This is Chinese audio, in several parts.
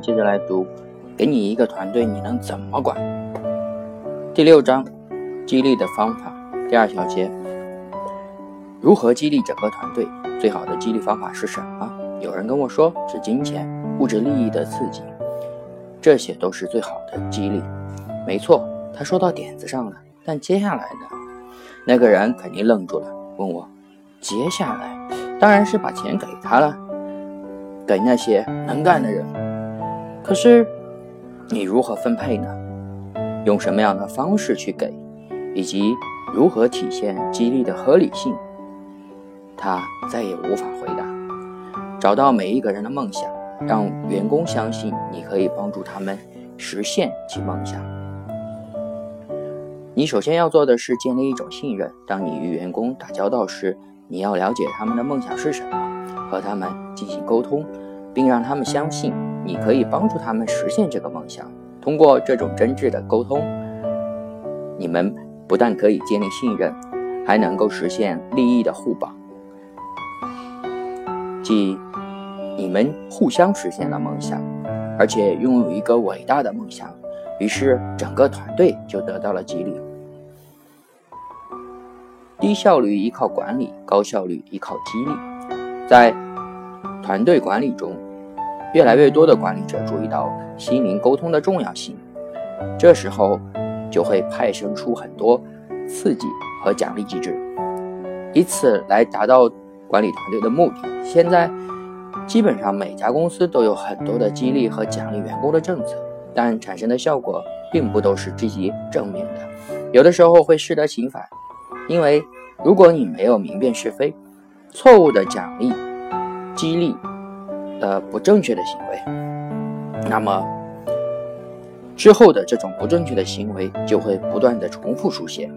接着来读，给你一个团队，你能怎么管？第六章，激励的方法，第二小节，如何激励整个团队？最好的激励方法是什么？有人跟我说是金钱、物质利益的刺激，这些都是最好的激励。没错，他说到点子上了。但接下来呢？那个人肯定愣住了，问我：接下来当然是把钱给他了，给那些能干的人。可是你如何分配呢？用什么样的方式去给，以及如何体现激励的合理性？他再也无法回答。找到每一个人的梦想，让员工相信你可以帮助他们实现其梦想。你首先要做的是建立一种信任。当你与员工打交道时，你要了解他们的梦想是什么，和他们进行沟通，并让他们相信你可以帮助他们实现这个梦想。通过这种真挚的沟通，你们不但可以建立信任，还能够实现利益的互帮，即你们互相实现了梦想，而且拥有一个伟大的梦想。于是整个团队就得到了激励。低效率依靠管理，高效率依靠激励。在团队管理中，越来越多的管理者注意到心灵沟通的重要性，这时候就会派生出很多刺激和奖励机制，以此来达到管理团队的目的。现在基本上每家公司都有很多的激励和奖励员工的政策，但产生的效果并不都是积极正面的，有的时候会适得其反。因为如果你没有明辨是非，错误的奖励、激励的不正确的行为，那么之后的这种不正确的行为就会不断的重复出现。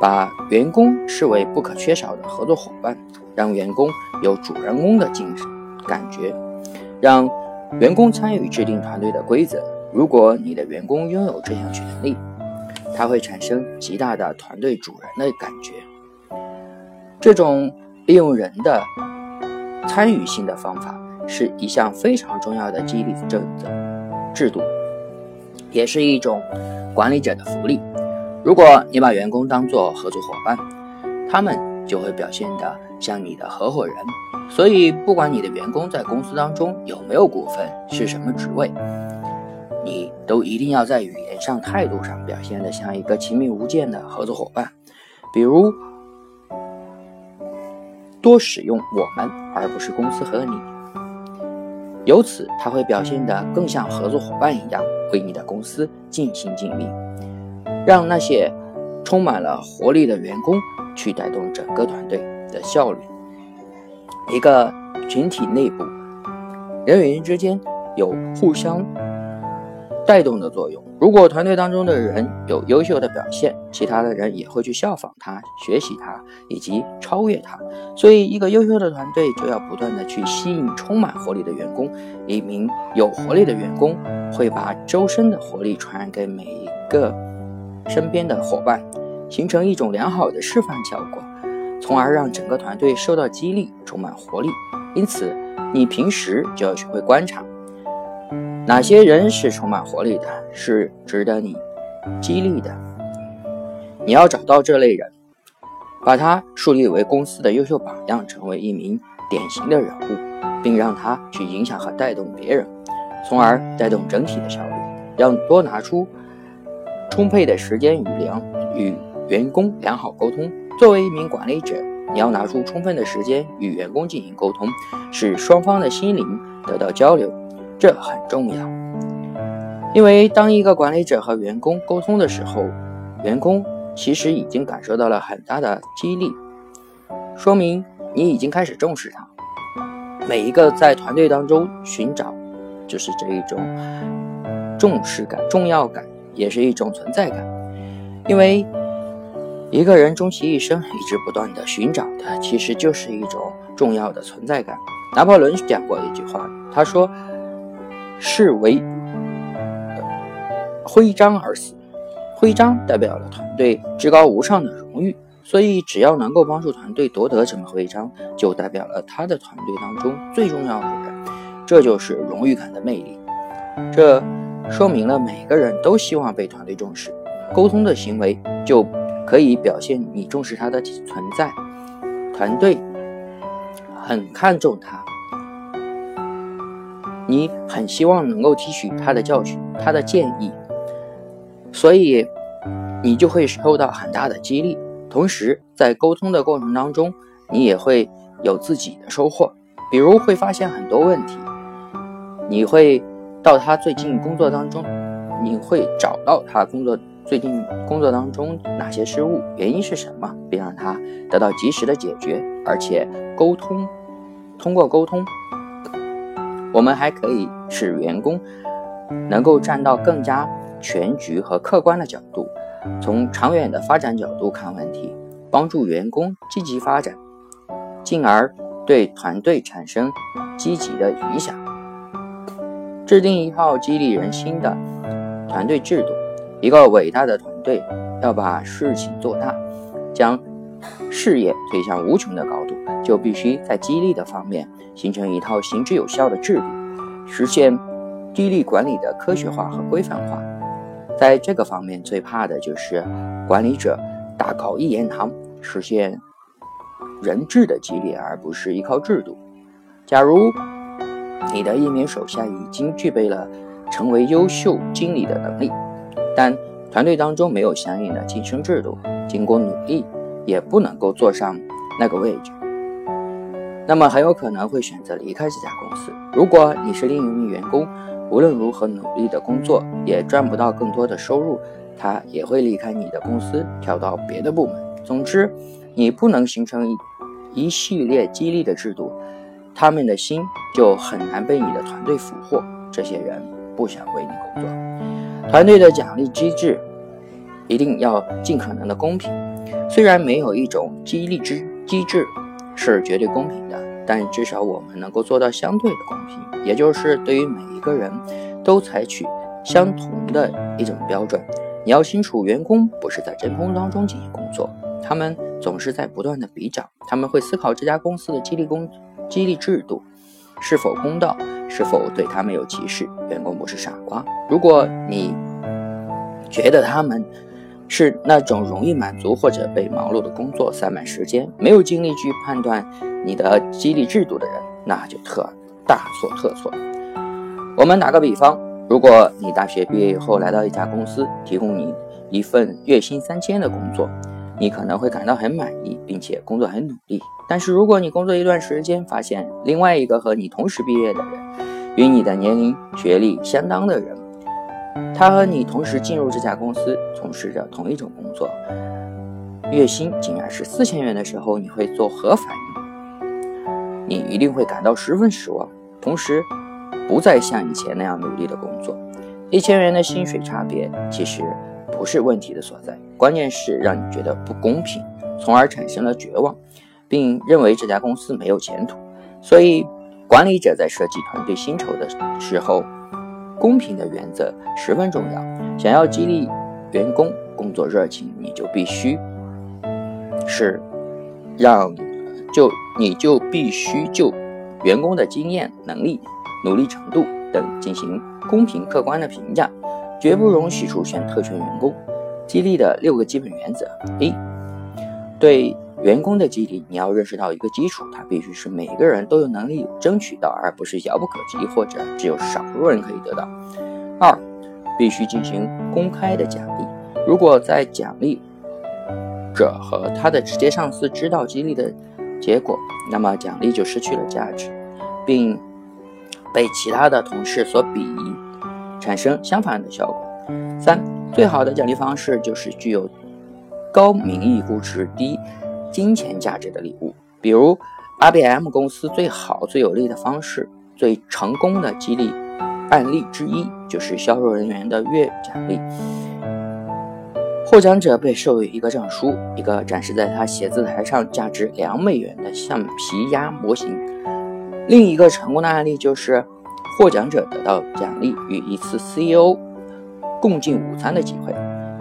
把员工视为不可缺少的合作伙伴，让员工有主人公的精神感觉，让员工参与制定团队的规则。如果你的员工拥有这项权利，它会产生极大的团队主人的感觉。这种利用人的参与性的方法是一项非常重要的激励政策制度，也是一种管理者的福利。如果你把员工当作合作伙伴，他们就会表现得像你的合伙人。所以，不管你的员工在公司当中有没有股份，是什么职位。你都一定要在语言上、态度上表现得像一个亲密无间的合作伙伴，比如多使用“我们”而不是“公司”和“你”，由此他会表现得更像合作伙伴一样，为你的公司尽心尽力，让那些充满了活力的员工去带动整个团队的效率。一个群体内部，人与人之间有互相。带动的作用。如果团队当中的人有优秀的表现，其他的人也会去效仿他、学习他以及超越他。所以，一个优秀的团队就要不断的去吸引充满活力的员工。一名有活力的员工会把周身的活力传染给每一个身边的伙伴，形成一种良好的示范效果，从而让整个团队受到激励，充满活力。因此，你平时就要学会观察。哪些人是充满活力的，是值得你激励的？你要找到这类人，把他树立为公司的优秀榜样，成为一名典型的人物，并让他去影响和带动别人，从而带动整体的效率。要多拿出充沛的时间与良与员工良好沟通。作为一名管理者，你要拿出充分的时间与员工进行沟通，使双方的心灵得到交流。这很重要，因为当一个管理者和员工沟通的时候，员工其实已经感受到了很大的激励，说明你已经开始重视他。每一个在团队当中寻找，就是这一种重视感、重要感，也是一种存在感。因为一个人终其一生一直不断的寻找的，其实就是一种重要的存在感。拿破仑讲过一句话，他说。是为徽章而死，徽章代表了团队至高无上的荣誉，所以只要能够帮助团队夺得这枚徽章，就代表了他的团队当中最重要的人，这就是荣誉感的魅力。这说明了每个人都希望被团队重视。沟通的行为就可以表现你重视他的存在，团队很看重他，你很希望能够提取他的教训、他的建议，所以你就会受到很大的激励。同时，在沟通的过程当中，你也会有自己的收获，比如会发现很多问题，你会到他最近工作当中，你会找到他工作。最近工作当中哪些失误，原因是什么，并让他得到及时的解决。而且沟通，通过沟通，我们还可以使员工能够站到更加全局和客观的角度，从长远的发展角度看问题，帮助员工积极发展，进而对团队产生积极的影响。制定一套激励人心的团队制度。一个伟大的团队要把事情做大，将事业推向无穷的高度，就必须在激励的方面形成一套行之有效的制度，实现激励管理的科学化和规范化。在这个方面，最怕的就是管理者大搞一言堂，实现人质的激励，而不是依靠制度。假如你的一名手下已经具备了成为优秀经理的能力，但团队当中没有相应的晋升制度，经过努力也不能够坐上那个位置，那么很有可能会选择离开这家公司。如果你是另一名员工，无论如何努力的工作也赚不到更多的收入，他也会离开你的公司，跳到别的部门。总之，你不能形成一一系列激励的制度，他们的心就很难被你的团队俘获。这些人不想为你工作。团队的奖励机制一定要尽可能的公平。虽然没有一种激励之机制是绝对公平的，但至少我们能够做到相对的公平，也就是对于每一个人都采取相同的一种标准。你要清楚，员工不是在真空当中进行工作，他们总是在不断的比较，他们会思考这家公司的激励工激励制度是否公道。是否对他们有歧视？员工不是傻瓜。如果你觉得他们是那种容易满足或者被忙碌的工作塞满时间，没有精力去判断你的激励制度的人，那就特大错特错。我们打个比方，如果你大学毕业以后来到一家公司，提供你一份月薪三千的工作。你可能会感到很满意，并且工作很努力。但是，如果你工作一段时间，发现另外一个和你同时毕业的人，与你的年龄、学历相当的人，他和你同时进入这家公司，从事着同一种工作，月薪竟然是四千元的时候，你会作何反应？你一定会感到十分失望，同时不再像以前那样努力的工作。一千元的薪水差别，其实。不是问题的所在，关键是让你觉得不公平，从而产生了绝望，并认为这家公司没有前途。所以，管理者在设计团队薪酬的时候，公平的原则十分重要。想要激励员工工作热情，你就必须是让就你就必须就员工的经验、能力、努力程度等进行公平客观的评价。绝不容许出现特权员工。激励的六个基本原则：一、对员工的激励，你要认识到一个基础，它必须是每个人都有能力争取到，而不是遥不可及或者只有少数人可以得到。二、必须进行公开的奖励。如果在奖励者和他的直接上司知道激励的结果，那么奖励就失去了价值，并被其他的同事所鄙夷。产生相反的效果。三，最好的奖励方式就是具有高名义估值、低金钱价值的礼物。比如，IBM 公司最好、最有利的方式、最成功的激励案例之一，就是销售人员的月奖励。获奖者被授予一个证书，一个展示在他写字台上、价值两美元的橡皮鸭模型。另一个成功的案例就是。获奖者得到奖励与一次 CEO 共进午餐的机会，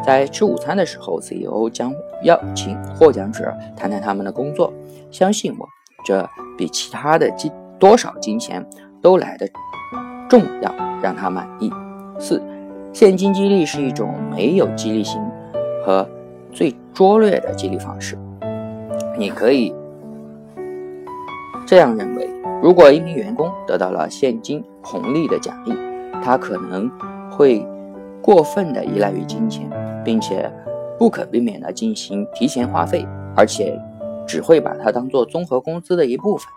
在吃午餐的时候，CEO 将邀请获奖者谈谈他们的工作。相信我，这比其他的金多少金钱都来的重要，让他满意。四、现金激励是一种没有激励性和最拙劣的激励方式。你可以这样认为：如果一名员工得到了现金红利的奖励，他可能会过分的依赖于金钱，并且不可避免的进行提前花费，而且只会把它当做综合工资的一部分。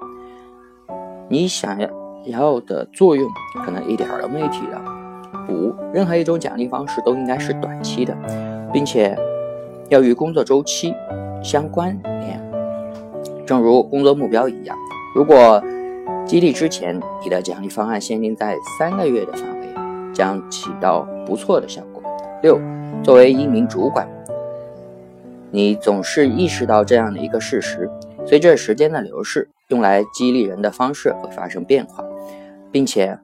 你想要的作用可能一点都没提到。五，任何一种奖励方式都应该是短期的，并且要与工作周期相关联。正如工作目标一样，如果激励之前你的奖励方案限定在三个月的范围，将起到不错的效果。六，作为一名主管，你总是意识到这样的一个事实：随着时间的流逝，用来激励人的方式会发生变化，并且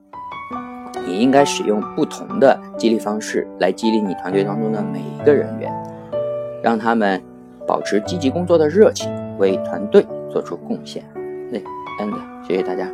你应该使用不同的激励方式来激励你团队当中的每一个人员，让他们保持积极工作的热情。为团队做出贡献。对 end，谢谢大家。